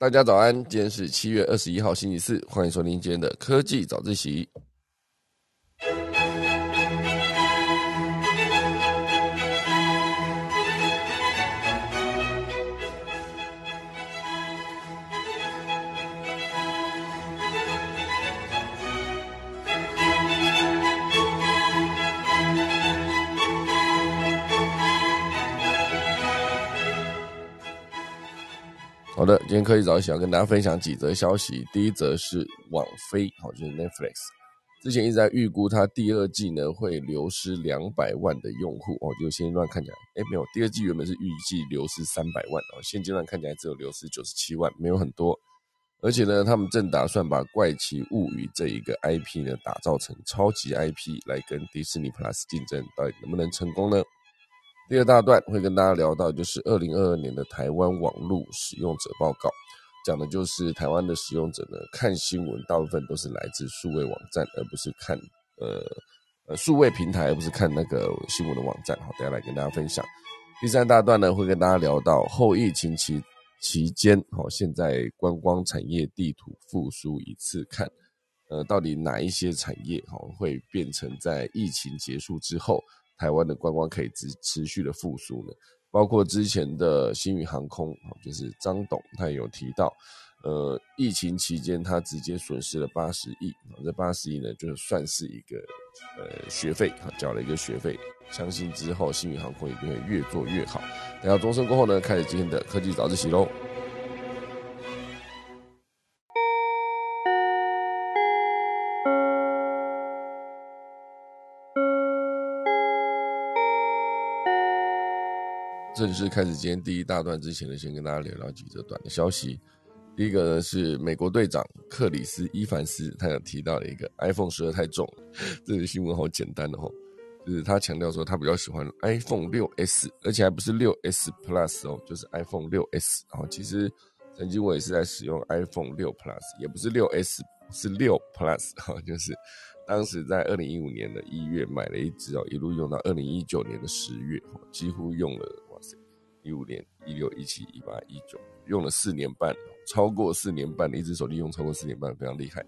大家早安，今天是七月二十一号星期四，欢迎收听今天的科技早自习。的，今天科技早起要跟大家分享几则消息。第一则是网飞，好就是 Netflix，之前一直在预估它第二季呢会流失两百万的用户哦，就现阶段看起来，哎没有，第二季原本是预计流失三百万哦，现阶段看起来只有流失九十七万，没有很多。而且呢，他们正打算把《怪奇物语》这一个 IP 呢打造成超级 IP 来跟迪士尼 Plus 竞争，到底能不能成功呢？第二大段会跟大家聊到，就是二零二二年的台湾网络使用者报告，讲的就是台湾的使用者呢看新闻大部分都是来自数位网站，而不是看呃呃数位平台，而不是看那个新闻的网站。好，等下来跟大家分享。第三大段呢会跟大家聊到后疫情期期间，好，现在观光产业地图复苏一次看，呃，到底哪一些产业哈会变成在疫情结束之后。台湾的观光可以持持续的复苏呢，包括之前的新宇航空就是张董他也有提到，呃，疫情期间他直接损失了八十亿，这八十亿呢就算是一个呃学费，缴了一个学费，相信之后新宇航空一定会越做越好。等到钟声过后呢，开始今天的科技早自习喽。正式开始今天第一大段之前呢，先跟大家聊聊几则短的消息。第一个呢是美国队长克里斯伊凡斯，他有提到了一个 iPhone 十二太重，这个新闻好简单的哈，就是他强调说他比较喜欢 iPhone 六 S，而且还不是六 S Plus 哦，就是 iPhone 六 S。然后其实曾经我也是在使用 iPhone 六 Plus，也不是六 S，是六 Plus 哈，就是当时在二零一五年的一月买了一只哦，一路用到二零一九年的十月，几乎用了哇塞。一五年、一六、一七、一八、一九，用了四年半，超过四年半的一只手机用超过四年半，非常厉害。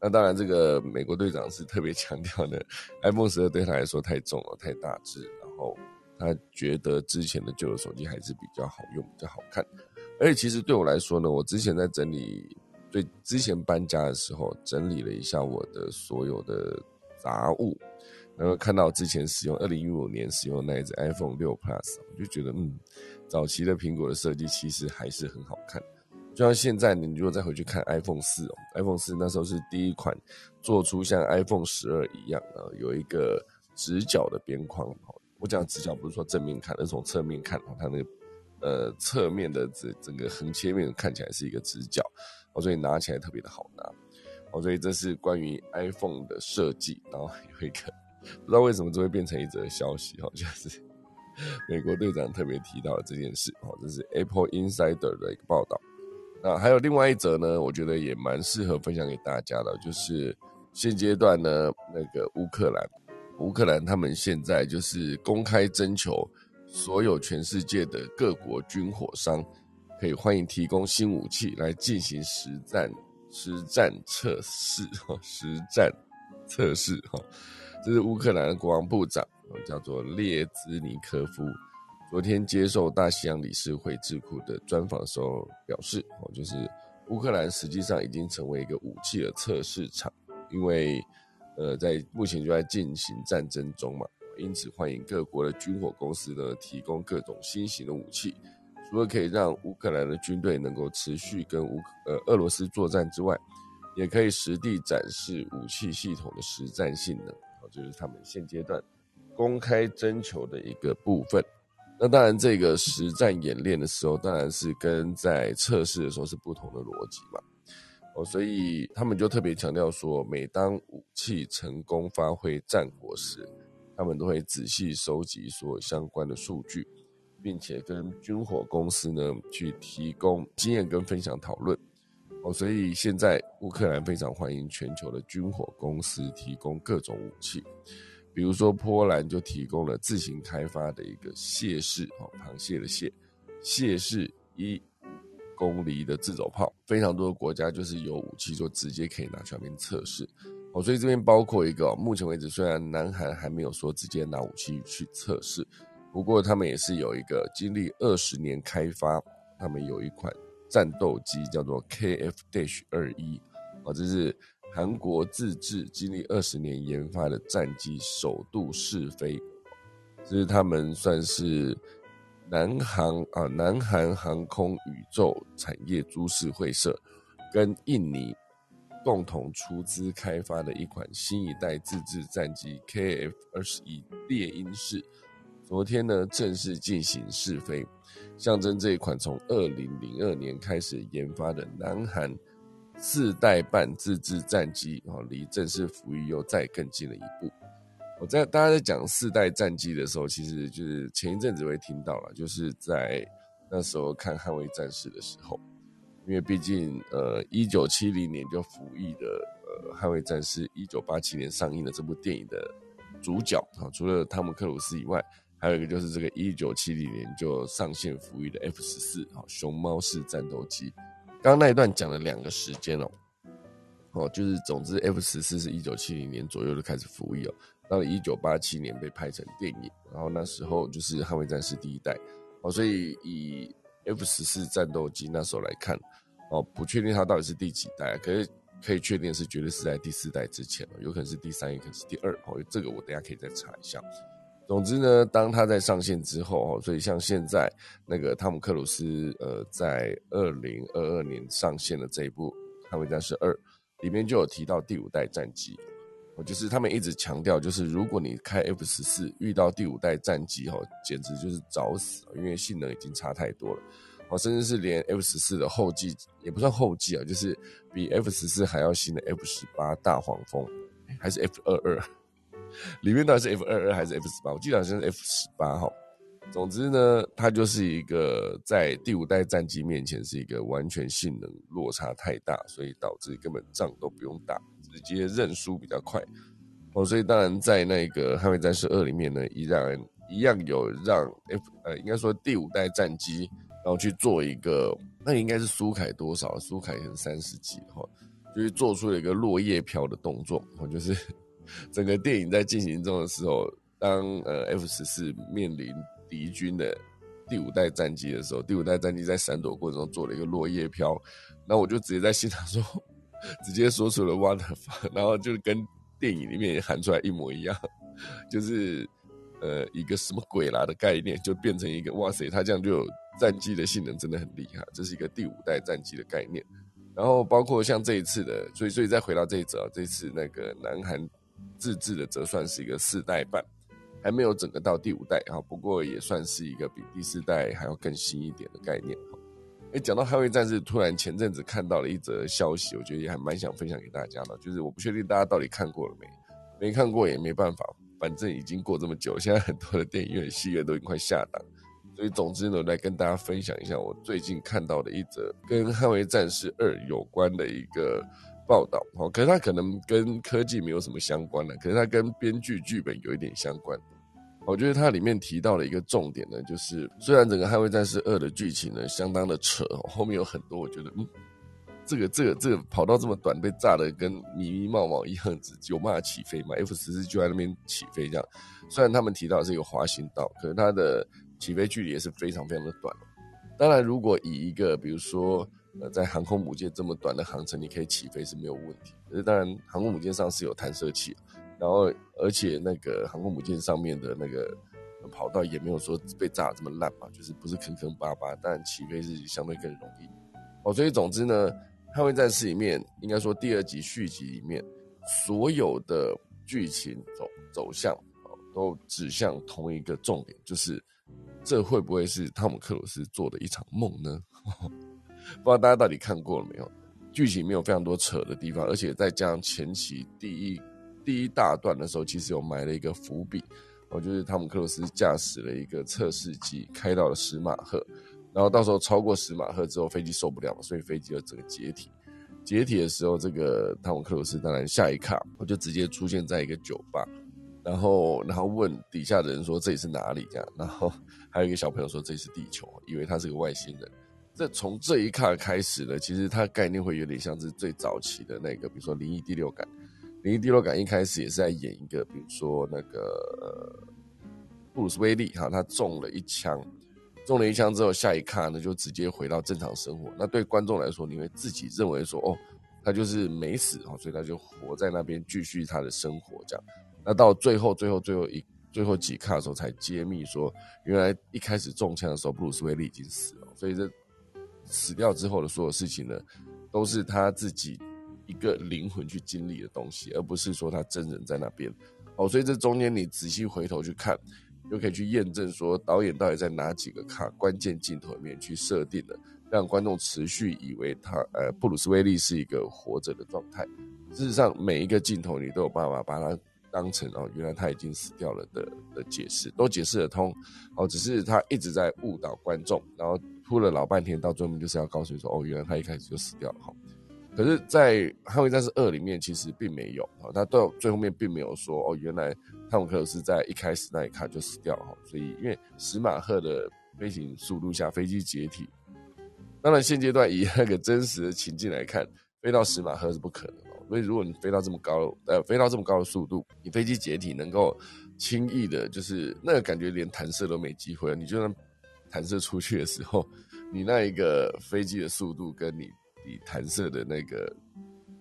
那当然，这个美国队长是特别强调的，iPhone 十二对他来说太重了，太大只，然后他觉得之前的旧的手机还是比较好用、比较好看。而且其实对我来说呢，我之前在整理，对之前搬家的时候整理了一下我的所有的杂物，然后看到之前使用二零一五年使用那一只 iPhone 六 Plus，我就觉得嗯。早期的苹果的设计其实还是很好看，就像现在你如果再回去看 iPhone 四哦，iPhone 四那时候是第一款做出像 iPhone 十二一样啊，有一个直角的边框。我讲直角不是说正面看，而是从侧面看，它那个呃侧面的这整个横切面看起来是一个直角，哦，所以拿起来特别的好拿。哦，所以这是关于 iPhone 的设计，然后有一个不知道为什么这会变成一则消息，哦，就是。美国队长特别提到了这件事，哦，这是 Apple Insider 的一个报道。那还有另外一则呢，我觉得也蛮适合分享给大家的，就是现阶段呢，那个乌克兰，乌克兰他们现在就是公开征求所有全世界的各国军火商，可以欢迎提供新武器来进行实战实战测试，哈，实战测试，哈，这是乌克兰的国防部长。叫做列兹尼科夫，昨天接受大西洋理事会智库的专访的时候表示，哦，就是乌克兰实际上已经成为一个武器的测试场，因为，呃，在目前就在进行战争中嘛，因此欢迎各国的军火公司呢提供各种新型的武器，除了可以让乌克兰的军队能够持续跟乌呃俄罗斯作战之外，也可以实地展示武器系统的实战性能，哦，就是他们现阶段。公开征求的一个部分，那当然这个实战演练的时候，当然是跟在测试的时候是不同的逻辑嘛。哦，所以他们就特别强调说，每当武器成功发挥战果时，他们都会仔细收集所有相关的数据，并且跟军火公司呢去提供经验跟分享讨论。哦，所以现在乌克兰非常欢迎全球的军火公司提供各种武器。比如说，波兰就提供了自行开发的一个蟹式哦，螃蟹的蟹，蟹式一公里的自走炮，非常多的国家就是有武器就直接可以拿去那边测试。哦，所以这边包括一个，目前为止虽然南韩还没有说直接拿武器去测试，不过他们也是有一个经历二十年开发，他们有一款战斗机叫做 KF Dash 二一，啊，这是韩国自制经历二十年研发的战机首度试飞，这是他们算是南航啊南韩航空宇宙产业株式会社跟印尼。共同出资开发的一款新一代自制战机 KF 二十一猎鹰式，昨天呢正式进行试飞，象征这一款从二零零二年开始研发的南韩四代半自制战机啊，离正式服役又再更近了一步。我在大家在讲四代战机的时候，其实就是前一阵子会听到了，就是在那时候看捍卫战士的时候。因为毕竟，呃，一九七零年就服役的，呃，捍卫战士，一九八七年上映的这部电影的主角啊，除了汤姆克鲁斯以外，还有一个就是这个一九七零年就上线服役的 F 十四啊，熊猫式战斗机。刚刚那一段讲了两个时间哦，哦，就是总之 F 十四是一九七零年左右就开始服役哦，到了一九八七年被拍成电影，然后那时候就是捍卫战士第一代哦，所以以 F 十四战斗机那时候来看，哦，不确定它到底是第几代，可是可以确定是绝对是在第四代之前了，有可能是第三，也可能是第二。哦，这个我等下可以再查一下。总之呢，当它在上线之后，哦，所以像现在那个汤姆克鲁斯，呃，在二零二二年上线的这一部《捍卫战士二》里面就有提到第五代战机。就是他们一直强调，就是如果你开 F 十四遇到第五代战机，哈，简直就是找死，因为性能已经差太多了，哦，甚至是连 F 十四的后继也不算后继啊，就是比 F 十四还要新的 F 十八大黄蜂，还是 F 二二，里面到底是 F 二二还是 F 十八？我记得好像是 F 十八哈。总之呢，它就是一个在第五代战机面前是一个完全性能落差太大，所以导致根本仗都不用打。直接认输比较快哦，所以当然在那个《捍卫战士二》里面呢，依然一样有让 F 呃，应该说第五代战机，然后去做一个，那应该是苏凯多少？苏凯可能三十几哈，就是做出了一个落叶飘的动作哦，就是整个电影在进行中的时候，当呃 F 十四面临敌军的第五代战机的时候，第五代战机在闪躲过程中做了一个落叶飘，那我就直接在现场说。直接说出了 “what”，然后就跟电影里面喊出来一模一样，就是呃一个什么鬼啦的概念，就变成一个哇塞，他这样就有战机的性能真的很厉害，这是一个第五代战机的概念。然后包括像这一次的，所以所以再回到这一则，这次那个南韩自制的则算是一个四代半，还没有整个到第五代啊，不过也算是一个比第四代还要更新一点的概念哈。哎，讲到捍卫战士，突然前阵子看到了一则消息，我觉得也还蛮想分享给大家的。就是我不确定大家到底看过了没，没看过也没办法，反正已经过这么久，现在很多的电影院、戏院都已经快下档，所以总之呢，来跟大家分享一下我最近看到的一则跟捍卫战士二有关的一个报道。哦，可是它可能跟科技没有什么相关的，可是它跟编剧剧本有一点相关。我觉得它里面提到了一个重点呢，就是虽然整个《捍卫战士二》的剧情呢相当的扯，后面有很多我觉得，嗯，这个这个这个跑道这么短，被炸的跟迷迷冒冒一样子，有嘛起飞吗？F 十四就在那边起飞这样，虽然他们提到是一个滑行道，可是它的起飞距离也是非常非常的短。当然，如果以一个比如说呃在航空母舰这么短的航程，你可以起飞是没有问题。可是当然，航空母舰上是有弹射器。然后，而且那个航空母舰上面的那个跑道也没有说被炸这么烂嘛，就是不是坑坑巴巴，但起飞是相对更容易。哦，所以总之呢，《捍卫战士》里面应该说第二集续集里面所有的剧情走走向哦，都指向同一个重点，就是这会不会是汤姆克鲁斯做的一场梦呢？不知道大家到底看过了没有？剧情没有非常多扯的地方，而且再加上前期第一。第一大段的时候，其实有埋了一个伏笔，哦，就是汤姆克鲁斯驾驶了一个测试机开到了十马赫，然后到时候超过十马赫之后，飞机受不了，所以飞机就整个解体。解体的时候，这个汤姆克鲁斯当然下一卡，我就直接出现在一个酒吧，然后然后问底下的人说这里是哪里？这样，然后还有一个小朋友说这里是地球，以为他是个外星人。这从这一刻开始呢，其实它概念会有点像是最早期的那个，比如说《灵异第六感》。《灵异第六感》一开始也是在演一个，比如说那个布鲁斯威利哈，他中了一枪，中了一枪之后，下一刻呢就直接回到正常生活。那对观众来说，你会自己认为说，哦，他就是没死哈，所以他就活在那边继续他的生活这样。那到最后，最后，最后一最后几卡的时候才揭秘说，原来一开始中枪的时候，布鲁斯威利已经死了。所以这死掉之后的所有事情呢，都是他自己一个灵魂去经历的东西，而不是说他真人在那边。哦，所以这中间你仔细回头去看，就可以去验证说导演到底在哪几个卡关键镜头里面去设定了，让观众持续以为他呃布鲁斯威利是一个活着的状态。事实上，每一个镜头你都有办法把它。当成哦，原来他已经死掉了的的解释都解释得通，哦，只是他一直在误导观众，然后铺了老半天，到最后面就是要告诉你说，哦，原来他一开始就死掉了哈。可是，在《捍卫战士二》里面，其实并没有啊，他到最后面并没有说，哦，原来汤姆克鲁斯在一开始那一刻就死掉了哈。所以，因为史马赫的飞行速度下，飞机解体，当然现阶段以那个真实的情境来看，飞到史马赫是不可能。所以，如果你飞到这么高，呃，飞到这么高的速度，你飞机解体能够轻易的，就是那个感觉，连弹射都没机会了。你就算弹射出去的时候，你那一个飞机的速度跟你你弹射的那个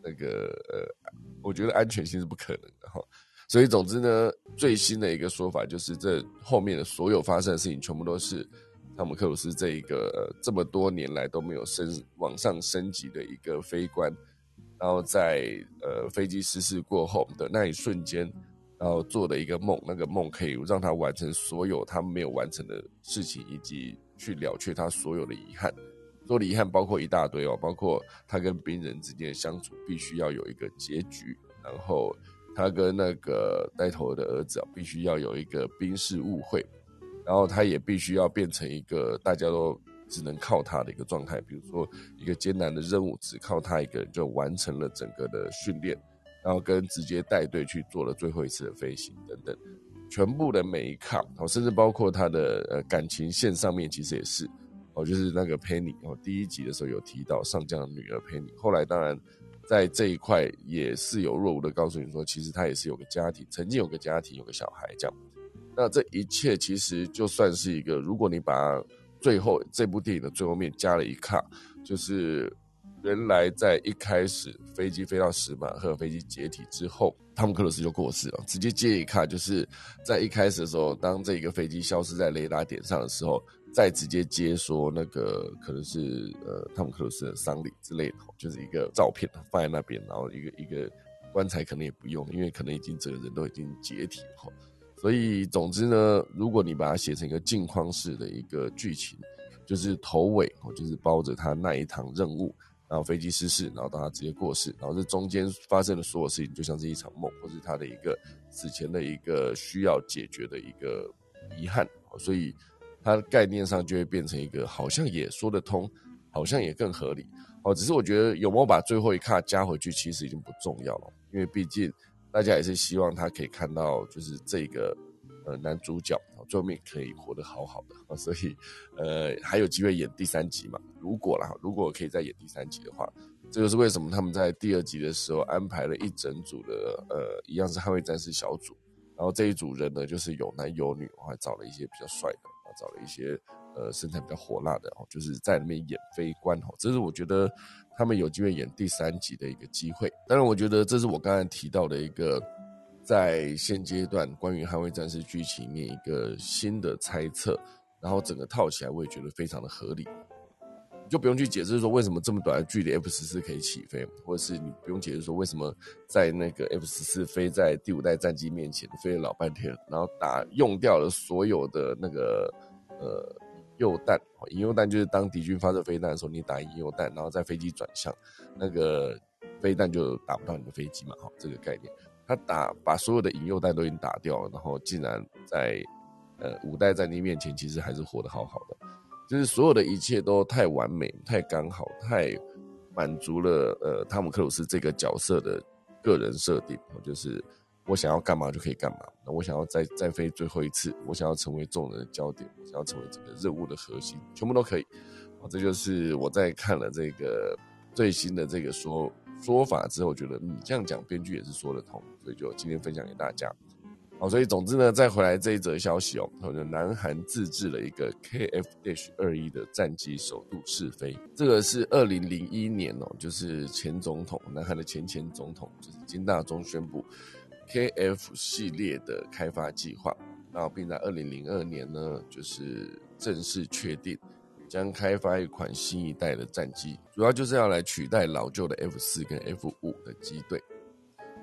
那个呃，我觉得安全性是不可能的哈。所以，总之呢，最新的一个说法就是，这后面的所有发生的事情，全部都是汤姆克鲁斯这一个这么多年来都没有升往上升级的一个飞官。然后在呃飞机失事过后的那一瞬间，然后做的一个梦，那个梦可以让他完成所有他没有完成的事情，以及去了却他所有的遗憾。所有的遗憾包括一大堆哦，包括他跟病人之间的相处必须要有一个结局，然后他跟那个带头的儿子必须要有一个冰释误会，然后他也必须要变成一个大家都。只能靠他的一个状态，比如说一个艰难的任务，只靠他一个人就完成了整个的训练，然后跟直接带队去做了最后一次的飞行等等，全部的每一卡哦，甚至包括他的呃感情线上面其实也是哦，就是那个 Penny 哦，第一集的时候有提到上将的女儿 Penny，后来当然在这一块也是有若无的告诉你说，其实他也是有个家庭，曾经有个家庭，有个小孩这样，那这一切其实就算是一个，如果你把最后这部电影的最后面加了一卡，就是原来在一开始飞机飞到石马赫，飞机解体之后，汤姆克鲁斯就过世了。直接接一卡，就是在一开始的时候，当这一个飞机消失在雷达点上的时候，再直接接说那个可能是呃汤姆克鲁斯的丧礼之类的，就是一个照片放在那边，然后一个一个棺材可能也不用，因为可能已经整个人都已经解体了。所以，总之呢，如果你把它写成一个镜框式的一个剧情，就是头尾，就是包着他那一趟任务，然后飞机失事，然后到他直接过世，然后这中间发生的所有事情，就像是一场梦，或是他的一个死前的一个需要解决的一个遗憾。所以，它概念上就会变成一个好像也说得通，好像也更合理。哦，只是我觉得有没有把最后一卡加回去，其实已经不重要了，因为毕竟。大家也是希望他可以看到，就是这个呃男主角最后面可以活得好好的，所以呃还有机会演第三集嘛？如果啦，如果可以再演第三集的话，这就是为什么他们在第二集的时候安排了一整组的呃一样是捍卫战士小组，然后这一组人呢就是有男有女，我还找了一些比较帅的，找了一些呃身材比较火辣的哦，就是在里面演飞官哦，这是我觉得。他们有机会演第三集的一个机会，当然，我觉得这是我刚才提到的一个在现阶段关于捍卫战士剧情里面一个新的猜测，然后整个套起来，我也觉得非常的合理，就不用去解释说为什么这么短的距离 F 十四可以起飞，或者是你不用解释说为什么在那个 F 十四飞在第五代战机面前飞了老半天，然后打用掉了所有的那个呃。诱弹，引诱弹就是当敌军发射飞弹的时候，你打引诱弹，然后在飞机转向，那个飞弹就打不到你的飞机嘛。好，这个概念，他打把所有的引诱弹都已经打掉了，然后竟然在呃五代战机面前，其实还是活得好好的，就是所有的一切都太完美、太刚好、太满足了呃汤姆克鲁斯这个角色的个人设定，就是。我想要干嘛就可以干嘛。那我想要再再飞最后一次，我想要成为众人的焦点，我想要成为整个任务的核心，全部都可以。这就是我在看了这个最新的这个说说法之后，觉得嗯，这样讲编剧也是说得通，所以就今天分享给大家。好，所以总之呢，再回来这一则消息哦，就南韩自制了一个 kfh 二一的战机首度试飞，这个是二零零一年哦，就是前总统南韩的前前总统就是金大中宣布 KF 系列的开发计划，然后并在二零零二年呢，就是正式确定将开发一款新一代的战机，主要就是要来取代老旧的 F 四跟 F 五的机队。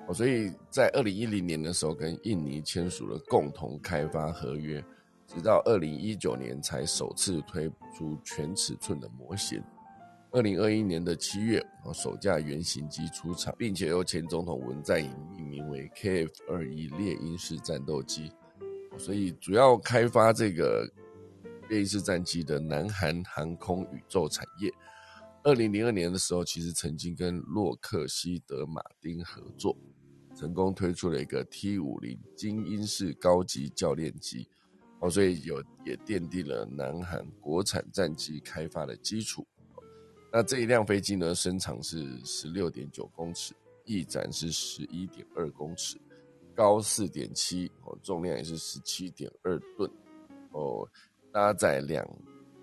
哦，所以在二零一零年的时候，跟印尼签署了共同开发合约，直到二零一九年才首次推出全尺寸的模型。二零二一年的七月，哦，首架原型机出厂，并且由前总统文在寅命名为 KF 二一猎鹰式战斗机。所以，主要开发这个猎鹰式战机的南韩航空宇宙产业，二零零二年的时候，其实曾经跟洛克希德马丁合作。成功推出了一个 T 五零精英式高级教练机，哦，所以有也奠定了南韩国产战机开发的基础。那这一辆飞机呢，身长是十六点九公尺，翼展是十一点二公尺，高四点七，哦，重量也是十七点二吨，哦，搭载两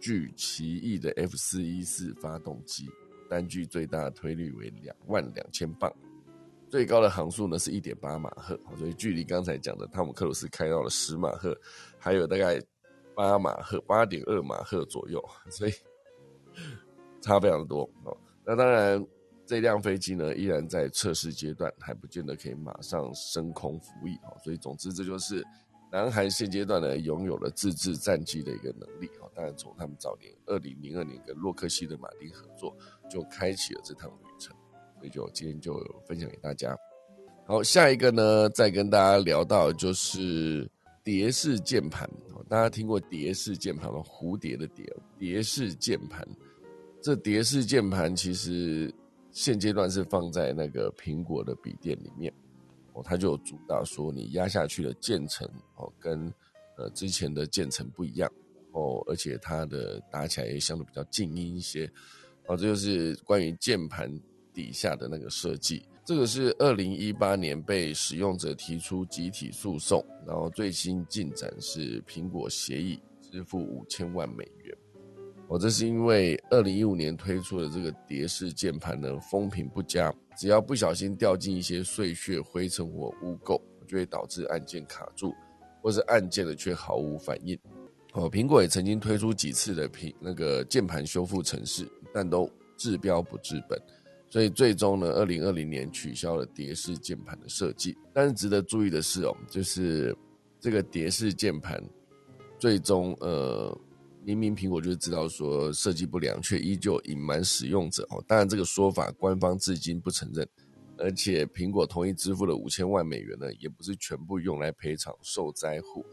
具奇异的 F 四一四发动机，单具最大推力为两万两千磅。最高的航速呢是一点八马赫，所以距离刚才讲的汤姆克鲁斯开到了十马赫，还有大概八马赫、八点二马赫左右，所以差非常多哦。那当然，这辆飞机呢依然在测试阶段，还不见得可以马上升空服役哦。所以总之，这就是南韩现阶段呢拥有了自制战机的一个能力哦。当然，从他们早年二零零二年跟洛克希德马丁合作，就开启了这趟旅程。所以就今天就分享给大家。好，下一个呢，再跟大家聊到就是蝶式键盘。大家听过蝶式键盘吗？蝴蝶的蝶，蝶式键盘。这蝶式键盘其实现阶段是放在那个苹果的笔电里面哦，它就主打说你压下去的键程哦，跟呃之前的键程不一样哦，而且它的打起来也相对比较静音一些。哦，这就是关于键盘。底下的那个设计，这个是二零一八年被使用者提出集体诉讼，然后最新进展是苹果协议支付五千万美元。哦，这是因为二零一五年推出的这个蝶式键盘呢，风评不佳，只要不小心掉进一些碎屑、灰尘或污垢，就会导致按键卡住，或是按键的却毫无反应。哦，苹果也曾经推出几次的屏那个键盘修复程式，但都治标不治本。所以最终呢，二零二零年取消了蝶式键盘的设计。但是值得注意的是哦，就是这个蝶式键盘，最终呃，明明苹果就知道说设计不良，却依旧隐瞒使用者哦。当然这个说法官方至今不承认，而且苹果同意支付的五千万美元呢，也不是全部用来赔偿受灾户，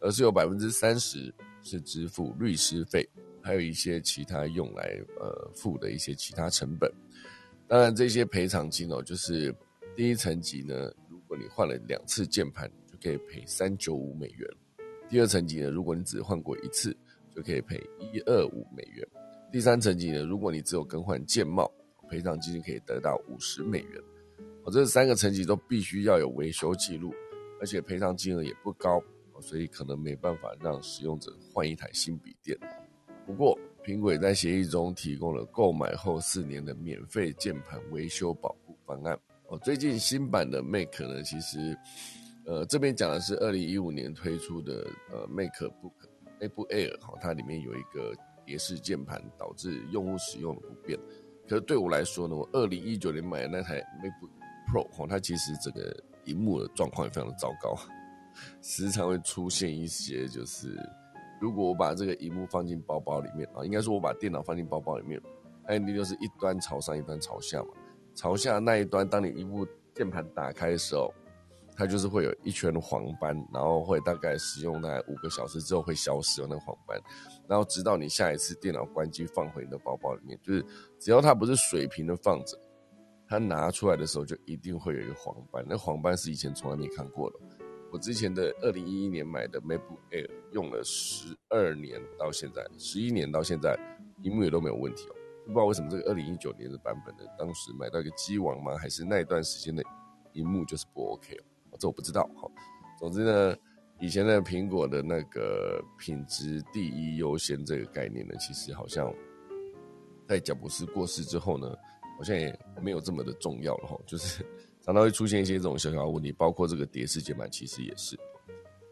而是有百分之三十是支付律师费，还有一些其他用来呃付的一些其他成本。当然，这些赔偿金哦，就是第一层级呢，如果你换了两次键盘，就可以赔三九五美元；第二层级呢，如果你只换过一次，就可以赔一二五美元；第三层级呢，如果你只有更换键帽，赔偿金可以得到五十美元。哦，这三个层级都必须要有维修记录，而且赔偿金额也不高，所以可能没办法让使用者换一台新笔电。不过，苹果也在协议中提供了购买后四年的免费键盘维修保护方案。哦，最近新版的 Mac 呢，其实，呃，这边讲的是二零一五年推出的呃 MacBook MacBook Air，哈，它里面有一个蝶式键盘，导致用户使用的不便。可是对我来说呢，我二零一九年买的那台 MacBook Pro，哈，它其实整个荧幕的状况也非常的糟糕，时常会出现一些就是。如果我把这个荧幕放进包包里面啊，应该说我把电脑放进包包里面，那肯定就是一端朝上，一端朝下嘛。朝下那一端，当你荧幕键盘打开的时候，它就是会有一圈黄斑，然后会大概使用大概五个小时之后会消失那个黄斑，然后直到你下一次电脑关机放回你的包包里面，就是只要它不是水平的放着，它拿出来的时候就一定会有一个黄斑，那黄斑是以前从来没看过的。我之前的二零一一年买的 MacBook Air 用了十二年到现在，十一年到现在，屏幕也都没有问题哦。不知道为什么这个二零一九年的版本的，当时买到一个机王吗？还是那一段时间的屏幕就是不 OK 哦？这我不知道哈。总之呢，以前的苹果的那个品质第一优先这个概念呢，其实好像在贾布斯过世之后呢，好像也没有这么的重要了哈。就是 常常会出现一些这种小小的问题，包括这个叠式键盘，其实也是。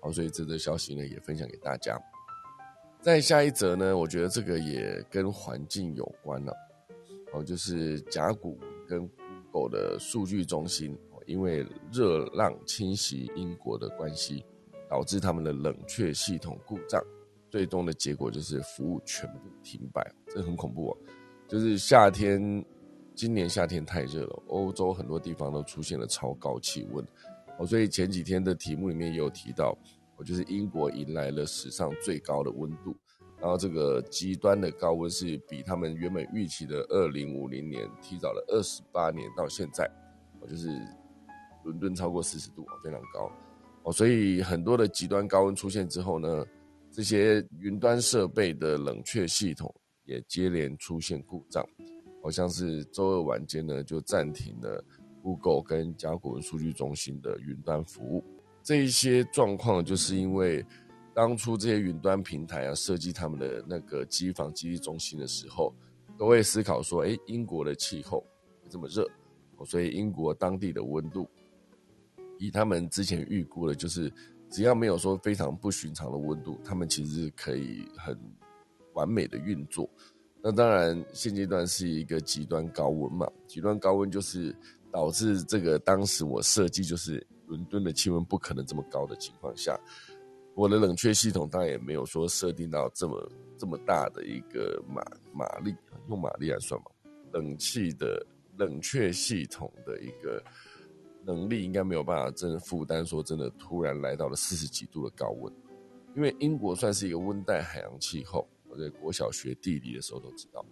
好，所以这则消息呢，也分享给大家。再下一则呢，我觉得这个也跟环境有关了。哦，就是甲骨跟 Google 的数据中心，因为热浪侵袭英国的关系，导致他们的冷却系统故障，最终的结果就是服务全部停摆，这很恐怖哦。就是夏天，今年夏天太热了，欧洲很多地方都出现了超高气温。哦，所以前几天的题目里面也有提到，我就是英国迎来了史上最高的温度，然后这个极端的高温是比他们原本预期的二零五零年提早了二十八年到现在，我就是伦敦超过四十度，非常高。哦，所以很多的极端高温出现之后呢，这些云端设备的冷却系统也接连出现故障，好像是周二晚间呢就暂停了。Google 跟甲骨文数据中心的云端服务，这一些状况，就是因为当初这些云端平台啊设计他们的那个机房基地中心的时候，都会思考说，哎，英国的气候这么热，所以英国当地的温度，以他们之前预估的，就是只要没有说非常不寻常的温度，他们其实可以很完美的运作。那当然，现阶段是一个极端高温嘛，极端高温就是。导致这个当时我设计就是伦敦的气温不可能这么高的情况下，我的冷却系统当然也没有说设定到这么这么大的一个马马力，用马力来算嘛，冷气的冷却系统的一个能力应该没有办法真的负担说真的突然来到了四十几度的高温，因为英国算是一个温带海洋气候，我在国小学地理的时候都知道，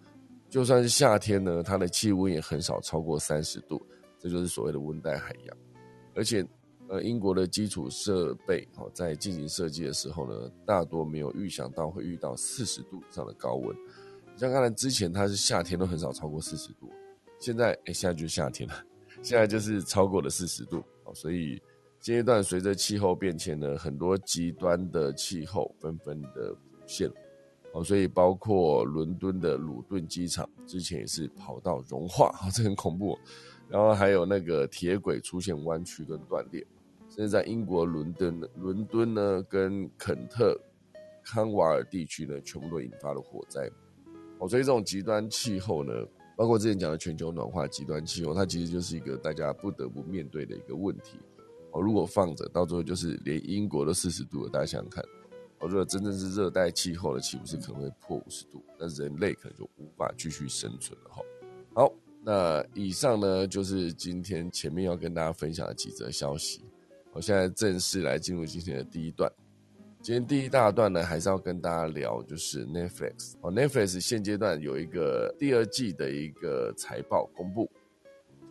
就算是夏天呢，它的气温也很少超过三十度。这就是所谓的温带海洋，而且，呃，英国的基础设备哦，在进行设计的时候呢，大多没有预想到会遇到四十度以上的高温。你像刚才之前它是夏天都很少超过四十度，现在哎，现在就是夏天了，现在就是超过了四十度哦。所以阶段随着气候变迁呢，很多极端的气候纷纷的浮现哦。所以包括伦敦的鲁顿机场之前也是跑道融化，哦，这很恐怖。然后还有那个铁轨出现弯曲跟断裂，甚至在英国伦敦，伦敦呢跟肯特康瓦尔地区呢，全部都引发了火灾。哦，所以这种极端气候呢，包括之前讲的全球暖化极端气候，它其实就是一个大家不得不面对的一个问题。哦，如果放着，到最后就是连英国都四十度了，大家想想看，哦，如果真正是热带气候的，岂不是可能会破五十度？那人类可能就无法继续生存了。哈，好。那以上呢，就是今天前面要跟大家分享的几则消息。我现在正式来进入今天的第一段。今天第一大段呢，还是要跟大家聊，就是 Netflix。哦，Netflix 现阶段有一个第二季的一个财报公布，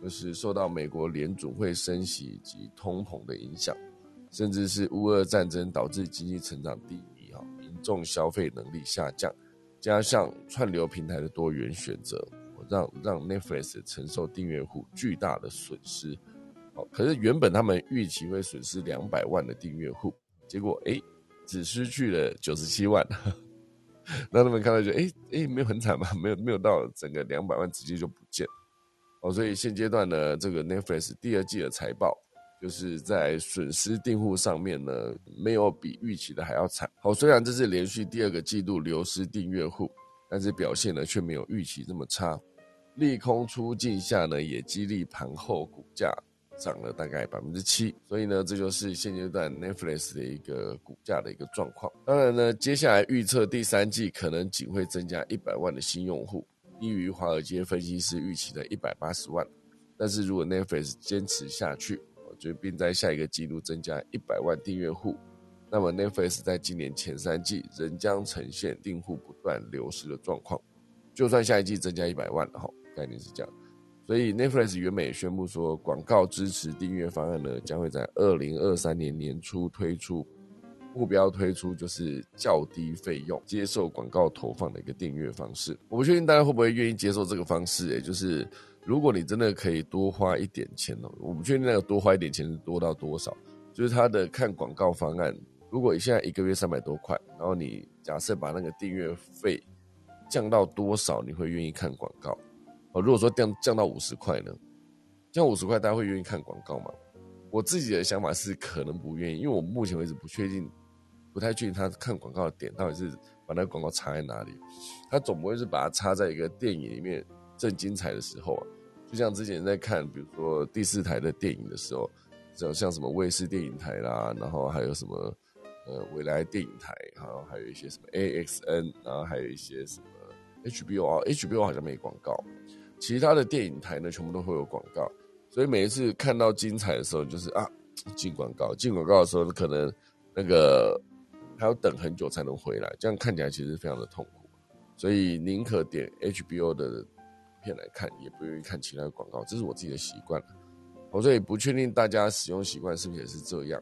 就是受到美国联储会升息及通膨的影响，甚至是乌俄战争导致经济成长低迷，哈，民众消费能力下降，加上串流平台的多元选择。让让 Netflix 承受订阅户巨大的损失，哦，可是原本他们预期会损失两百万的订阅户，结果哎，只失去了九十七万，让他们看到就哎哎，没有很惨吧？没有没有到整个两百万直接就不见，哦，所以现阶段呢，这个 Netflix 第二季的财报就是在损失订户上面呢，没有比预期的还要惨。好，虽然这是连续第二个季度流失订阅户，但是表现呢却没有预期这么差。利空出尽下呢，也激励盘后股价涨了大概百分之七，所以呢，这就是现阶段 Netflix 的一个股价的一个状况。当然呢，接下来预测第三季可能仅会增加一百万的新用户，低于华尔街分析师预期的一百八十万。但是如果 Netflix 坚持下去，我觉得并在下一个季度增加一百万订阅户，那么 Netflix 在今年前三季仍将呈现订户不断流失的状况。就算下一季增加一百万哈。概念是这样，所以 Netflix 原本也宣布说，广告支持订阅方案呢，将会在二零二三年年初推出，目标推出就是较低费用接受广告投放的一个订阅方式。我不确定大家会不会愿意接受这个方式，也就是如果你真的可以多花一点钱哦，我不确定那个多花一点钱是多到多少，就是它的看广告方案，如果你现在一个月三百多块，然后你假设把那个订阅费降到多少，你会愿意看广告？如果说降降到五十块呢？降五十块，大家会愿意看广告吗？我自己的想法是可能不愿意，因为我目前为止不确定，不太确定他看广告的点到底是把那个广告插在哪里。他总不会是把它插在一个电影里面正精彩的时候啊，就像之前在看，比如说第四台的电影的时候，像像什么卫视电影台啦，然后还有什么呃未来电影台，然后还有一些什么 AXN，然后还有一些什么 HBO 啊，HBO 好像没广告。其他的电影台呢，全部都会有广告，所以每一次看到精彩的时候，就是啊，进广告，进广告的时候，可能那个还要等很久才能回来，这样看起来其实非常的痛苦，所以宁可点 HBO 的片来看，也不愿意看其他的广告，这是我自己的习惯。我所以不确定大家使用习惯是不是也是这样，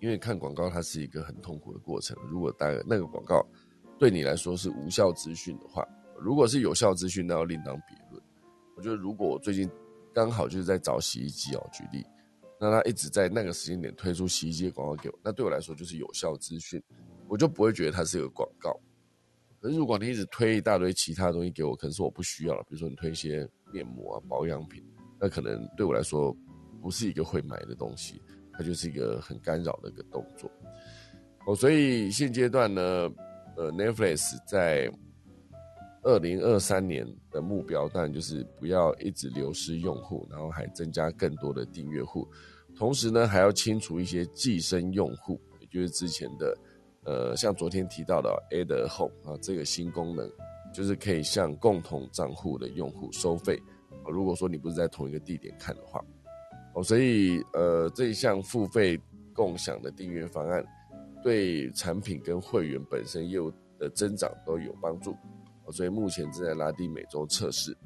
因为看广告它是一个很痛苦的过程，如果大那个广告对你来说是无效资讯的话。如果是有效资讯，那要另当别论。我觉得，如果我最近刚好就是在找洗衣机哦，举例，那他一直在那个时间点推出洗衣机的广告给我，那对我来说就是有效资讯，我就不会觉得它是一个广告。可是如果你一直推一大堆其他东西给我，可能是我不需要了，比如说你推一些面膜啊、保养品，那可能对我来说不是一个会买的东西，它就是一个很干扰的一个动作。哦，所以现阶段呢，呃，Netflix 在。二零二三年的目标当然就是不要一直流失用户，然后还增加更多的订阅户，同时呢还要清除一些寄生用户，也就是之前的，呃，像昨天提到的 Add Home 啊这个新功能，就是可以向共同账户的用户收费。如果说你不是在同一个地点看的话，哦，所以呃这一项付费共享的订阅方案，对产品跟会员本身业务的增长都有帮助。所以目前正在拉丁美洲测试，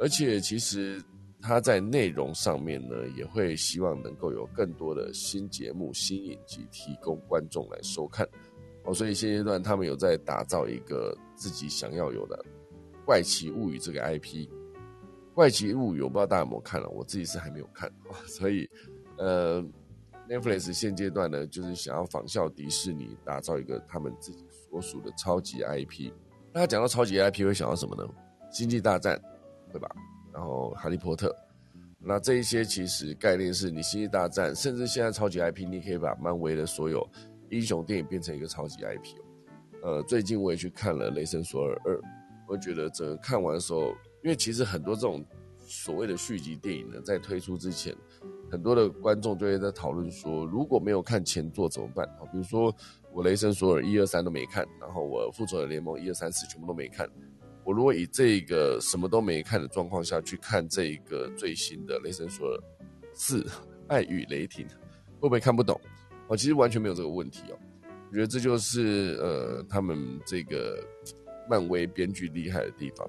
而且其实它在内容上面呢，也会希望能够有更多的新节目、新影集提供观众来收看。哦，所以现阶段他们有在打造一个自己想要有的《怪奇物语》这个 IP。《怪奇物语》我不知道大家有没有看了，我自己是还没有看。所以，呃，Netflix 现阶段呢，就是想要仿效迪士尼，打造一个他们自己所属的超级 IP。他讲到超级 IP 会想到什么呢？星际大战，对吧？然后哈利波特，那这一些其实概念是你星际大战，甚至现在超级 IP，你可以把漫威的所有英雄电影变成一个超级 IP 呃，最近我也去看了《雷神索尔二》，我觉得整个看完的时候，因为其实很多这种所谓的续集电影呢，在推出之前，很多的观众就会在讨论说，如果没有看前作怎么办啊？比如说。我雷神索尔一二三都没看，然后我复仇者联盟一二三四全部都没看。我如果以这个什么都没看的状况下去看这个最新的雷神索尔四爱与雷霆，会不会看不懂？我其实完全没有这个问题哦。我觉得这就是呃他们这个漫威编剧厉害的地方。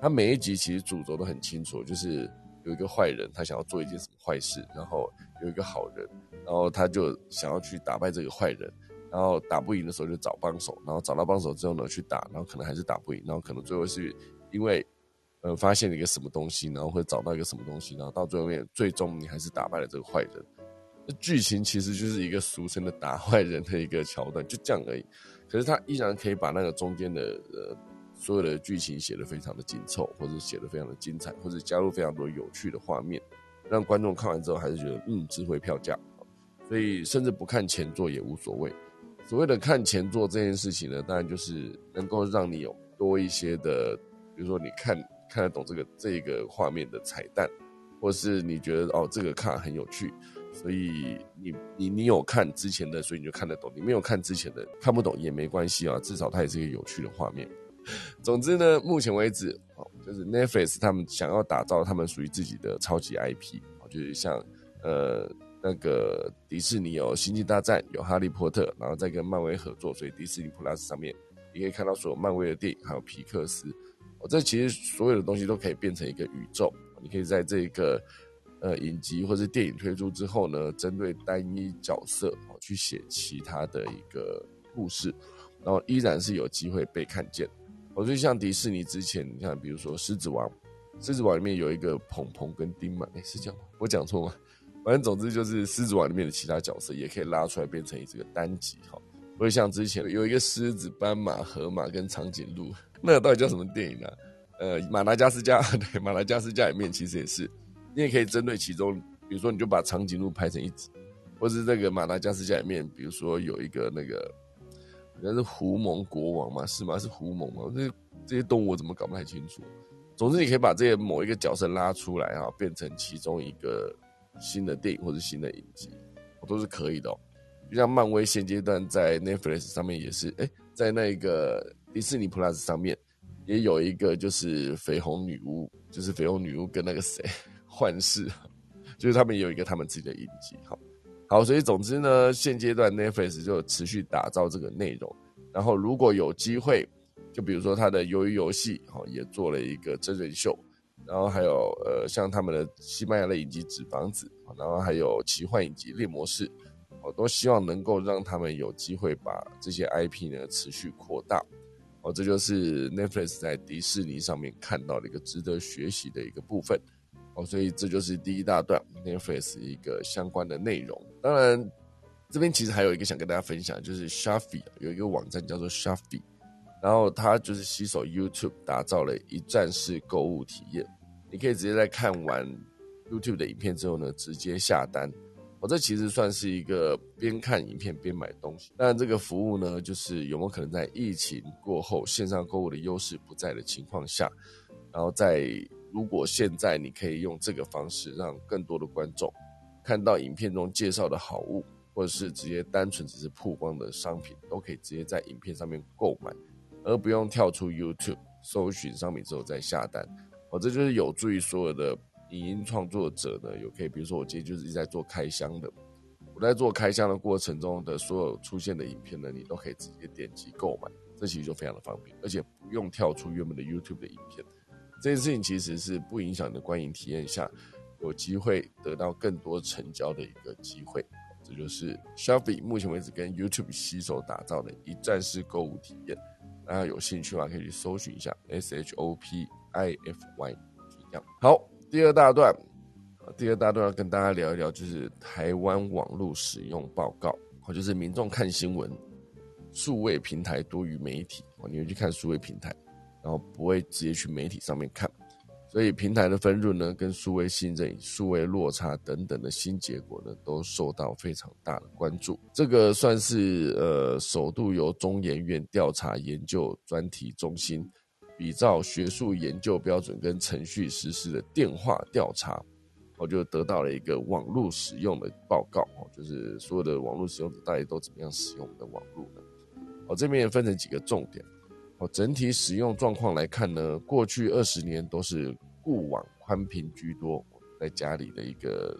他每一集其实主轴都很清楚，就是有一个坏人，他想要做一件什么坏事，然后有一个好人，然后他就想要去打败这个坏人。然后打不赢的时候就找帮手，然后找到帮手之后呢去打，然后可能还是打不赢，然后可能最后是因为呃发现了一个什么东西，然后会找到一个什么东西，然后到最后面最终你还是打败了这个坏人。那剧情其实就是一个俗称的打坏人的一个桥段，就这样而已。可是他依然可以把那个中间的呃所有的剧情写得非常的紧凑，或者写得非常的精彩，或者加入非常多有趣的画面，让观众看完之后还是觉得嗯值回票价。所以甚至不看前作也无所谓。所谓的看前作这件事情呢，当然就是能够让你有多一些的，比如说你看看得懂这个这个画面的彩蛋，或是你觉得哦这个卡很有趣，所以你你你有看之前的，所以你就看得懂；你没有看之前的，看不懂也没关系啊，至少它也是一个有趣的画面。总之呢，目前为止哦，就是 Netflix 他们想要打造他们属于自己的超级 IP，哦就是像呃。那个迪士尼有《星际大战》，有《哈利波特》，然后再跟漫威合作，所以迪士尼 Plus 上面你可以看到所有漫威的电影，还有皮克斯。哦，这其实所有的东西都可以变成一个宇宙，你可以在这个呃影集或是电影推出之后呢，针对单一角色哦去写其他的一个故事，然后依然是有机会被看见。我就像迪士尼之前，你看，比如说《狮子王》，《狮子王》里面有一个鹏鹏跟丁满，哎，是这样吗？我讲错吗？反正总之就是《狮子王》里面的其他角色也可以拉出来变成这个单集哈。不会像之前有一个狮子、斑马、河马跟长颈鹿，那个到底叫什么电影呢？呃，马达加斯加，对，马达加斯加里面其实也是，你也可以针对其中，比如说你就把长颈鹿拍成一集，或是这个马达加斯加里面，比如说有一个那个，好像是狐獴国王嘛，是吗？是狐獴吗？这这些动物我怎么搞不太清楚？总之，你可以把这些某一个角色拉出来哈，变成其中一个新的电影或者新的影集，我都是可以的。哦。就像漫威现阶段在 Netflix 上面也是，哎，在那个迪士尼 Plus 上面也有一个，就是绯红女巫，就是绯红女巫跟那个谁 幻视，就是他们也有一个他们自己的影集，好，好，所以总之呢，现阶段 Netflix 就持续打造这个内容，然后如果有机会，就比如说他的鱿鱼游戏，哈，也做了一个真人秀，然后还有呃，像他们的西班牙的影集《纸房子》，然后还有奇幻影集《猎魔士》。我都希望能够让他们有机会把这些 IP 呢持续扩大，哦，这就是 Netflix 在迪士尼上面看到的一个值得学习的一个部分，哦，所以这就是第一大段 Netflix 一个相关的内容。当然，这边其实还有一个想跟大家分享，就是 Shafi 有一个网站叫做 Shafi，然后它就是携手 YouTube 打造了一站式购物体验，你可以直接在看完 YouTube 的影片之后呢，直接下单。我这其实算是一个边看影片边买东西，但这个服务呢，就是有没有可能在疫情过后线上购物的优势不在的情况下，然后在如果现在你可以用这个方式让更多的观众看到影片中介绍的好物，或者是直接单纯只是曝光的商品，都可以直接在影片上面购买，而不用跳出 YouTube 搜寻商品之后再下单。哦，这就是有助于所有的。影音创作者呢，有可以，比如说我今天就是一直在做开箱的，我在做开箱的过程中的所有出现的影片呢，你都可以直接点击购买，这其实就非常的方便，而且不用跳出原本的 YouTube 的影片，这件事情其实是不影响你的观影体验下，有机会得到更多成交的一个机会，这就是 Shopee 目前为止跟 YouTube 携手打造的一站式购物体验，大家有兴趣的话可以去搜寻一下 S H O P I F Y，这样，好。第二大段，第二大段要跟大家聊一聊，就是台湾网络使用报告，或就是民众看新闻，数位平台多于媒体，哦，你们去看数位平台，然后不会直接去媒体上面看，所以平台的分润呢，跟数位信任、数位落差等等的新结果呢，都受到非常大的关注。这个算是呃，首度由中研院调查研究专题中心。比照学术研究标准跟程序实施的电话调查，我就得到了一个网络使用的报告哦，就是所有的网络使用者大家都怎么样使用我们的网络呢？哦，这边也分成几个重点哦，整体使用状况来看呢，过去二十年都是固网宽频居多，在家里的一个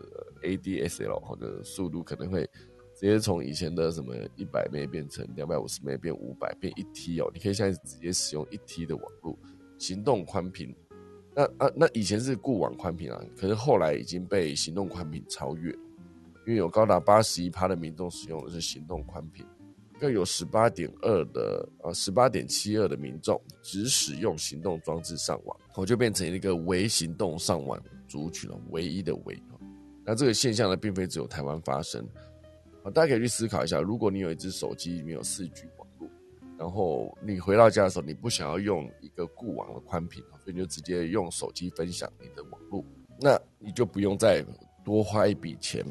ADSL 或者速度可能会。直接从以前的什么一百 M 变成两百五十 M 变五百变一 T 哦，你可以现在直接使用一 T 的网络，行动宽频。那啊，那以前是固网宽频啊，可是后来已经被行动宽频超越，因为有高达八十一趴的民众使用的是行动宽频，更有十八点二的啊十八点七二的民众只使用行动装置上网，我就变成一个唯行动上网族群了，唯一的唯。那这个现象呢，并非只有台湾发生。啊，大家可以去思考一下，如果你有一只手机里面有四 G 网络，然后你回到家的时候，你不想要用一个固网的宽频，所以你就直接用手机分享你的网络，那你就不用再多花一笔钱，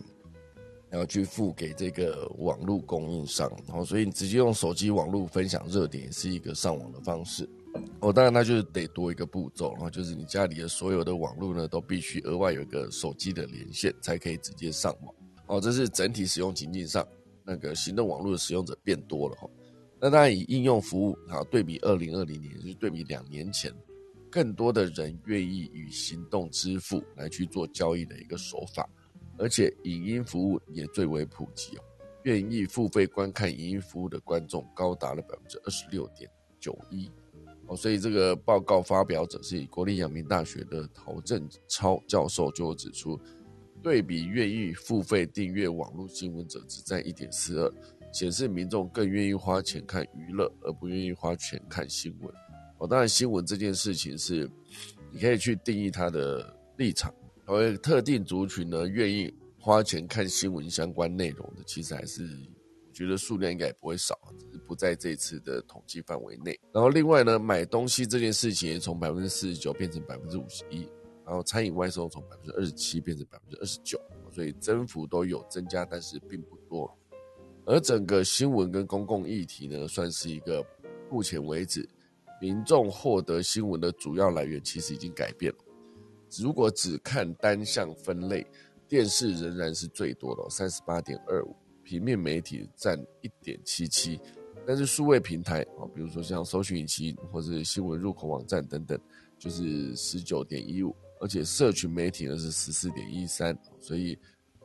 然后去付给这个网络供应商，然后所以你直接用手机网络分享热点，也是一个上网的方式。哦，当然它就是得多一个步骤，然后就是你家里的所有的网络呢，都必须额外有一个手机的连线，才可以直接上网。哦，这是整体使用情境上，那个行动网络的使用者变多了哈。那当然以应用服务啊，对比二零二零年，就是对比两年前，更多的人愿意与行动支付来去做交易的一个手法，而且影音服务也最为普及哦。愿意付费观看影音服务的观众高达了百分之二十六点九一，哦，所以这个报告发表者是以国立阳明大学的陶正超教授就指出，对比愿意付费订阅网络新闻者只占一点四二，显示民众更愿意花钱看娱乐，而不愿意花钱看新闻。哦，当然新闻这件事情是你可以去定义它的立场，而特定族群呢愿意花钱看新闻相关内容的，其实还是。觉得数量应该也不会少，只是不在这次的统计范围内。然后另外呢，买东西这件事情也从百分之四十九变成百分之五十一，然后餐饮外送从百分之二十七变成百分之二十九，所以增幅都有增加，但是并不多。而整个新闻跟公共议题呢，算是一个目前为止民众获得新闻的主要来源，其实已经改变了。如果只看单项分类，电视仍然是最多的，三十八点二五。平面媒体占一点七七，但是数位平台啊，比如说像搜寻引擎或者新闻入口网站等等，就是十九点一五，而且社群媒体呢是十四点一三，所以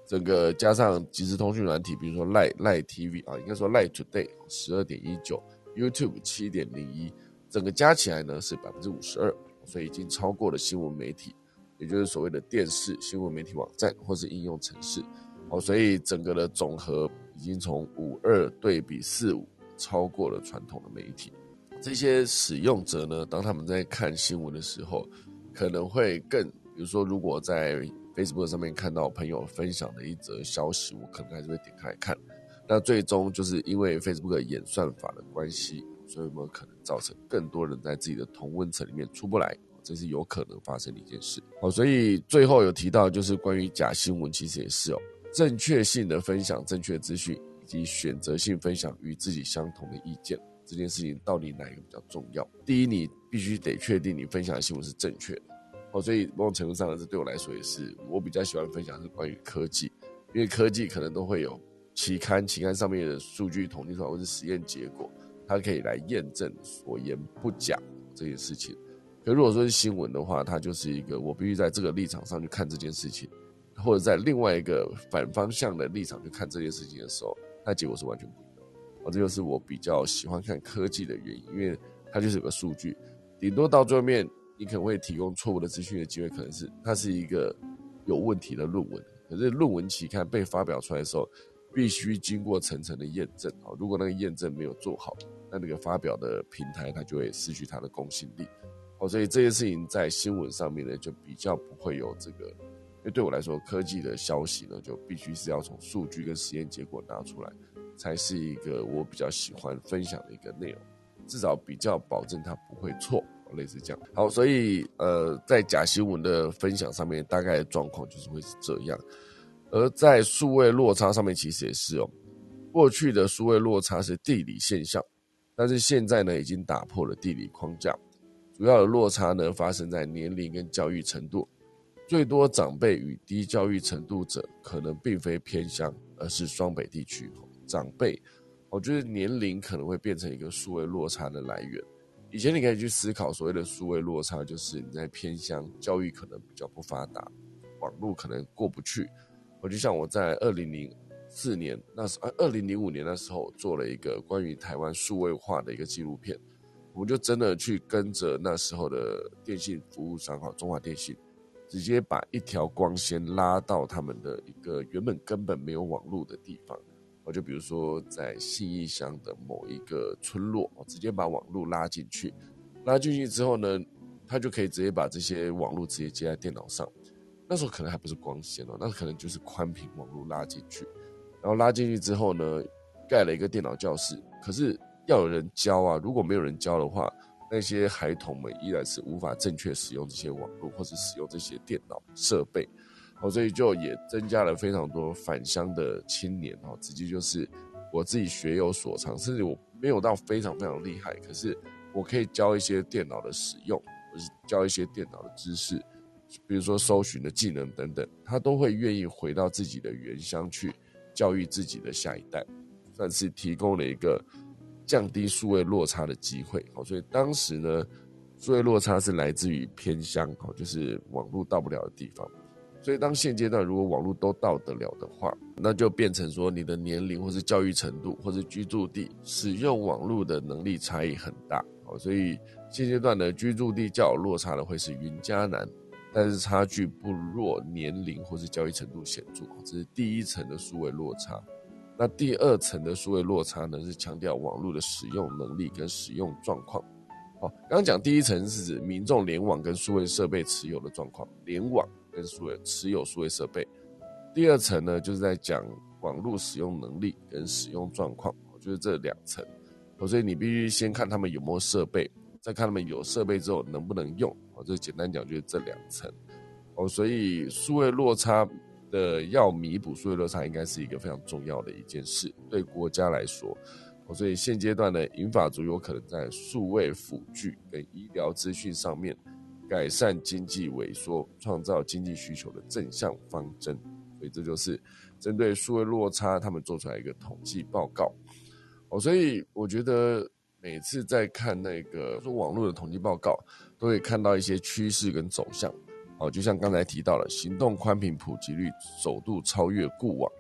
整个加上即时通讯软体，比如说赖赖 TV 啊，应该说赖 Today 十二点一九，YouTube 七点零一，整个加起来呢是百分之五十二，所以已经超过了新闻媒体，也就是所谓的电视新闻媒体网站或是应用程式。哦，所以整个的总和已经从五二对比四五，超过了传统的媒体。这些使用者呢，当他们在看新闻的时候，可能会更，比如说，如果在 Facebook 上面看到朋友分享的一则消息，我可能还是会点开看。那最终就是因为 Facebook 演算法的关系，所以我们可能造成更多人在自己的同温层里面出不来，这是有可能发生的一件事。好，所以最后有提到就是关于假新闻，其实也是哦。正确性的分享正确资讯，以及选择性分享与自己相同的意见，这件事情到底哪一个比较重要？第一，你必须得确定你分享的新闻是正确的。哦，所以某种程度上，这对我来说也是我比较喜欢分享是关于科技，因为科技可能都会有期刊，期刊上面的数据统计出来或是实验结果，它可以来验证所言不假这件事情。可如果说是新闻的话，它就是一个我必须在这个立场上去看这件事情。或者在另外一个反方向的立场去看这件事情的时候，那结果是完全不一样。哦，这就是我比较喜欢看科技的原因，因为它就是有个数据，顶多到最后面你可能会提供错误的资讯的机会，可能是它是一个有问题的论文。可是论文期刊被发表出来的时候，必须经过层层的验证。哦，如果那个验证没有做好，那那个发表的平台它就会失去它的公信力。哦，所以这件事情在新闻上面呢，就比较不会有这个。因为对我来说，科技的消息呢，就必须是要从数据跟实验结果拿出来，才是一个我比较喜欢分享的一个内容，至少比较保证它不会错，类似这样。好，所以呃，在假新闻的分享上面，大概状况就是会是这样。而在数位落差上面，其实也是哦，过去的数位落差是地理现象，但是现在呢，已经打破了地理框架，主要的落差呢，发生在年龄跟教育程度。最多长辈与低教育程度者，可能并非偏乡，而是双北地区。长辈，我觉得年龄可能会变成一个数位落差的来源。以前你可以去思考，所谓的数位落差，就是你在偏乡，教育可能比较不发达，网络可能过不去。我就像我在二零零四年那时，二零零五年那时候做了一个关于台湾数位化的一个纪录片，我们就真的去跟着那时候的电信服务商，哈，中华电信。直接把一条光纤拉到他们的一个原本根本没有网络的地方，我就比如说在信义乡的某一个村落，直接把网络拉进去，拉进去之后呢，他就可以直接把这些网络直接接在电脑上。那时候可能还不是光纤哦，那可能就是宽频网络拉进去，然后拉进去之后呢，盖了一个电脑教室，可是要有人教啊，如果没有人教的话。那些孩童们依然是无法正确使用这些网络或者使用这些电脑设备，哦，所以就也增加了非常多返乡的青年哦，直接就是我自己学有所长，甚至我没有到非常非常厉害，可是我可以教一些电脑的使用，或是教一些电脑的知识，比如说搜寻的技能等等，他都会愿意回到自己的原乡去教育自己的下一代，算是提供了一个。降低数位落差的机会，好，所以当时呢，数位落差是来自于偏乡，好，就是网络到不了的地方。所以当现阶段如果网络都到得了的话，那就变成说你的年龄或是教育程度或是居住地使用网络的能力差异很大，好，所以现阶段呢，居住地较有落差的会是云嘉南，但是差距不弱年龄或是教育程度显著，这是第一层的数位落差。那第二层的数位落差呢，是强调网络的使用能力跟使用状况。好，刚刚讲第一层是指民众联网跟数位设备持有的状况，联网跟数位持有数位设备。第二层呢，就是在讲网络使用能力跟使用状况，就是这两层。所以你必须先看他们有没有设备，再看他们有设备之后能不能用。哦，这简单讲就是这两层。哦，所以数位落差。的要弥补数位落差，应该是一个非常重要的一件事，对国家来说，所以现阶段呢，银法族有可能在数位辅具跟医疗资讯上面改善经济萎缩、创造经济需求的正向方针，所以这就是针对数位落差，他们做出来一个统计报告。哦，所以我觉得每次在看那个说网络的统计报告，都会看到一些趋势跟走向。哦，就像刚才提到了，行动宽频普及率首度超越固网，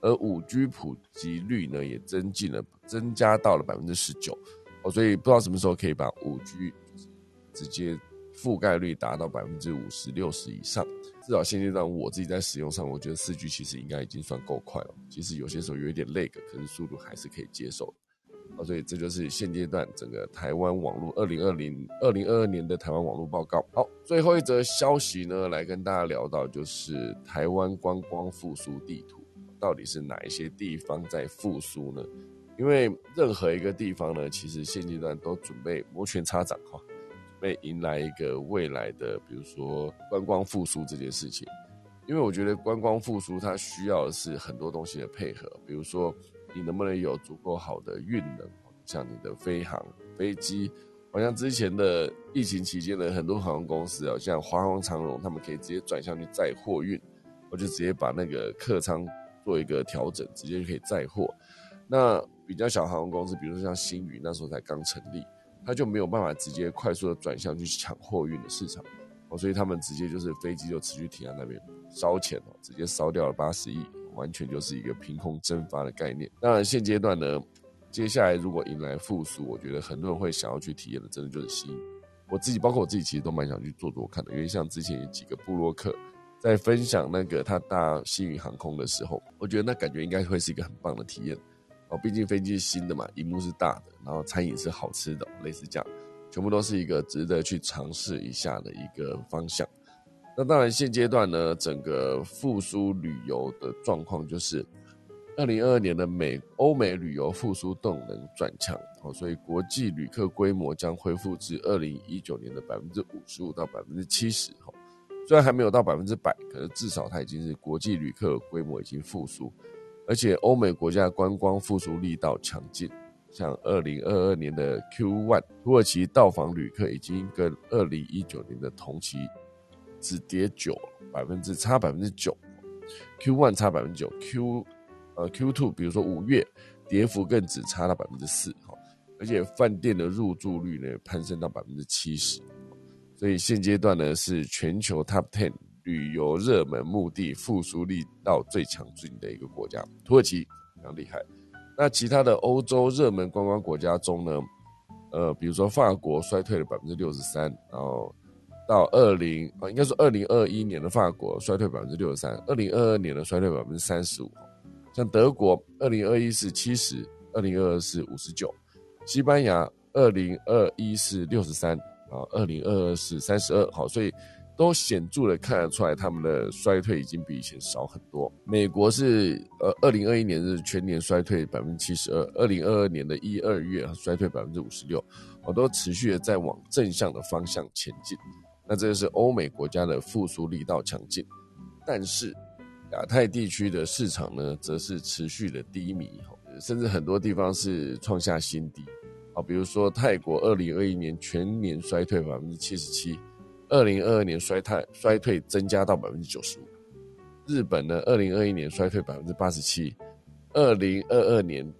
而五 G 普及率呢也增进了，增加到了百分之十九。哦，所以不知道什么时候可以把五 G 直接覆盖率达到百分之五十六十以上。至少现阶段我自己在使用上，我觉得四 G 其实应该已经算够快了。其实有些时候有一点累个，可是速度还是可以接受。哦，所以这就是现阶段整个台湾网络二零二零二零二二年的台湾网络报告。好，最后一则消息呢，来跟大家聊到就是台湾观光复苏地图，到底是哪一些地方在复苏呢？因为任何一个地方呢，其实现阶段都准备摩拳擦掌哈，准备迎来一个未来的，比如说观光复苏这件事情。因为我觉得观光复苏它需要的是很多东西的配合，比如说。你能不能有足够好的运能？像你的飞航飞机，好像之前的疫情期间的很多航空公司啊，像华航、长荣，他们可以直接转向去载货运，我就直接把那个客舱做一个调整，直接就可以载货。那比较小航空公司，比如说像新宇，那时候才刚成立，他就没有办法直接快速的转向去抢货运的市场，哦，所以他们直接就是飞机就持续停在那边烧钱哦，直接烧掉了八十亿。完全就是一个凭空蒸发的概念。当然，现阶段呢，接下来如果迎来复苏，我觉得很多人会想要去体验的，真的就是新。我自己，包括我自己，其实都蛮想去做做看的。因为像之前有几个布洛克在分享那个他搭新宇航空的时候，我觉得那感觉应该会是一个很棒的体验哦。毕竟飞机是新的嘛，荧幕是大的，然后餐饮是好吃的，类似这样，全部都是一个值得去尝试一下的一个方向。那当然，现阶段呢，整个复苏旅游的状况就是，二零二二年的美欧美旅游复苏动能转强，哦，所以国际旅客规模将恢复至二零一九年的百分之五十五到百分之七十，哈，虽然还没有到百分之百，可是至少它已经是国际旅客规模已经复苏，而且欧美国家观光复苏力道强劲，像二零二二年的 Q one，土耳其到访旅客已经跟二零一九年的同期。只跌九百分之差百分之九，Q one 差百分之九，Q 呃 Q two 比如说五月跌幅更只差了百分之四哈，而且饭店的入住率呢攀升到百分之七十，所以现阶段呢是全球 Top ten 旅游热门目的复苏力到最强劲的一个国家，土耳其非常厉害。那其他的欧洲热门观光国家中呢，呃比如说法国衰退了百分之六十三，然后。到二零啊，应该是二零二一年的法国衰退百分之六十三，二零二二年的衰退百分之三十五。像德国，二零二一是七十，二零二二是五十九。西班牙，二零二一是六十三，啊，二零二二是三十二。好，所以都显著的看得出来，他们的衰退已经比以前少很多。美国是呃，二零二一年是全年衰退百分之七十二，二零二二年的一二月衰退百分之五十六，我都持续的在往正向的方向前进。那这个是欧美国家的复苏力道强劲，但是亚太地区的市场呢，则是持续的低迷，甚至很多地方是创下新低。啊，比如说泰国，二零二一年全年衰退百分之七十七，二零二二年衰退衰退增加到百分之九十五。日本呢，二零二一年衰退百分之八十七，二零二二年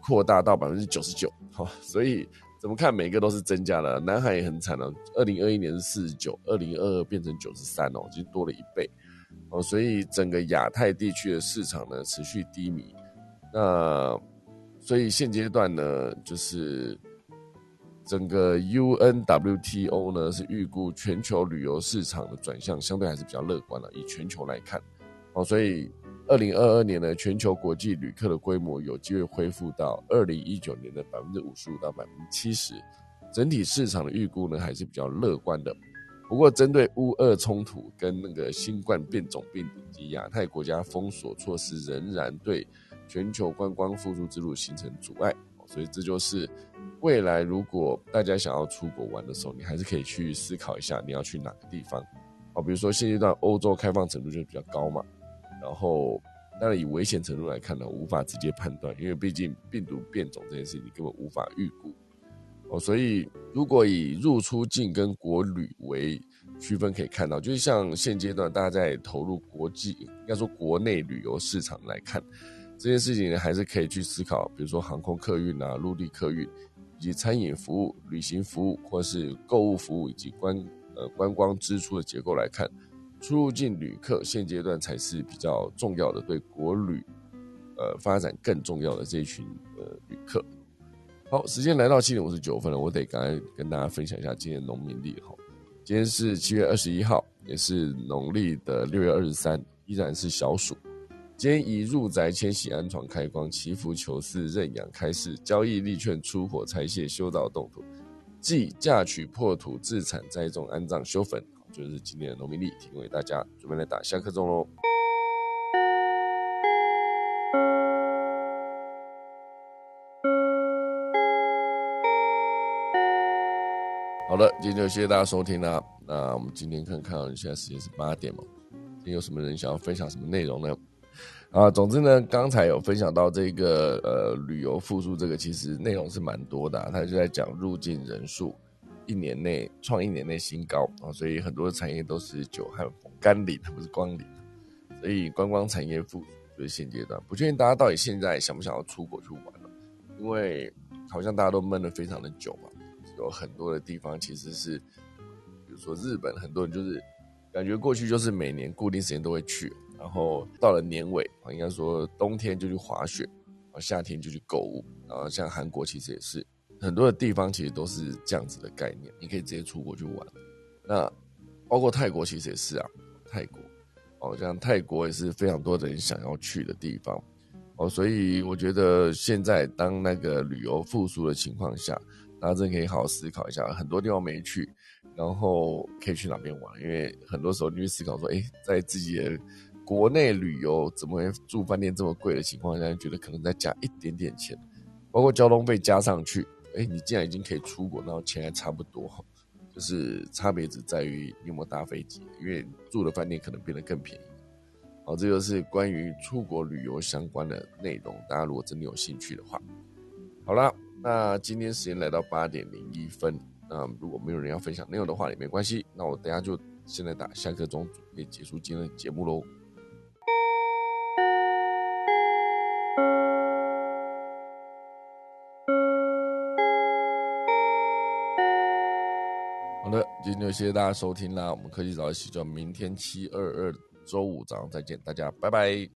扩大到百分之九十九。好，所以。怎么看，每个都是增加了。南海也很惨了，二零二一年是四十九，二零二二变成九十三哦，已经多了一倍哦。所以整个亚太地区的市场呢持续低迷。那所以现阶段呢，就是整个 UNWTO 呢是预估全球旅游市场的转向相对还是比较乐观的，以全球来看，哦，所以二零二二年呢，全球国际旅客的规模有机会恢复到二零一九年的百分之五十五到百分之七十，整体市场的预估呢还是比较乐观的。不过，针对乌俄冲突跟那个新冠变种病毒及亚太国家封锁措施，仍然对全球观光复苏之路形成阻碍。所以这就是未来，如果大家想要出国玩的时候，你还是可以去思考一下你要去哪个地方。好，比如说现阶段欧洲开放程度就比较高嘛，后当然以危险程度来看呢，无法直接判断，因为毕竟病毒变种这件事情你根本无法预估。哦，所以如果以入出境跟国旅为区分，可以看到，就是像现阶段大家在投入国际，应该说国内旅游市场来看。这件事情呢，还是可以去思考，比如说航空客运啊、陆地客运，以及餐饮服务、旅行服务，或是购物服务以及观呃观光支出的结构来看，出入境旅客现阶段才是比较重要的，对国旅呃发展更重要的这一群呃旅客。好，时间来到七点五十九分了，我得赶快跟大家分享一下今天农民历哈。今天是七月二十一号，也是农历的六月二十三，依然是小暑。今天宜入宅、迁徙、安床、开光、祈福、求嗣、认养、开市、交易、立券、出火、拆卸、修道、动土，即嫁娶、破土、自产、栽种、安葬、修坟，就是今年的农民历，提供给大家。准备来打下课钟喽！好了，今天就谢谢大家收听啦。那我们今天看看，现在时间是八点嘛？今天有什么人想要分享什么内容呢？啊，总之呢，刚才有分享到这个呃旅游复苏，这个其实内容是蛮多的。他就在讲入境人数一年内创一年内新高啊，所以很多产业都是久旱逢甘霖，不是光临。所以观光产业复苏就是现阶段，不确定大家到底现在想不想要出国去玩了，因为好像大家都闷了非常的久嘛，有很多的地方其实是，比如说日本，很多人就是感觉过去就是每年固定时间都会去。然后到了年尾啊，应该说冬天就去滑雪，啊夏天就去购物，然后像韩国其实也是很多的地方其实都是这样子的概念，你可以直接出国去玩。那包括泰国其实也是啊，泰国哦，像泰国也是非常多的人想要去的地方哦，所以我觉得现在当那个旅游复苏的情况下，大家真的可以好好思考一下，很多地方没去，然后可以去哪边玩，因为很多时候你会思考说，哎，在自己的。国内旅游怎么会住饭店这么贵的情况下，觉得可能再加一点点钱，包括交通费加上去，哎，你既然已经可以出国，然后钱还差不多，就是差别只在于你有没有搭飞机，因为住的饭店可能变得更便宜。好，这就是关于出国旅游相关的内容，大家如果真的有兴趣的话，好了，那今天时间来到八点零一分，那如果没有人要分享内容的话也没关系，那我等下就现在打下课钟，准备结束今天的节目喽。的今天就谢谢大家收听啦，我们科技早起就明天七二二周五早上再见，大家拜拜。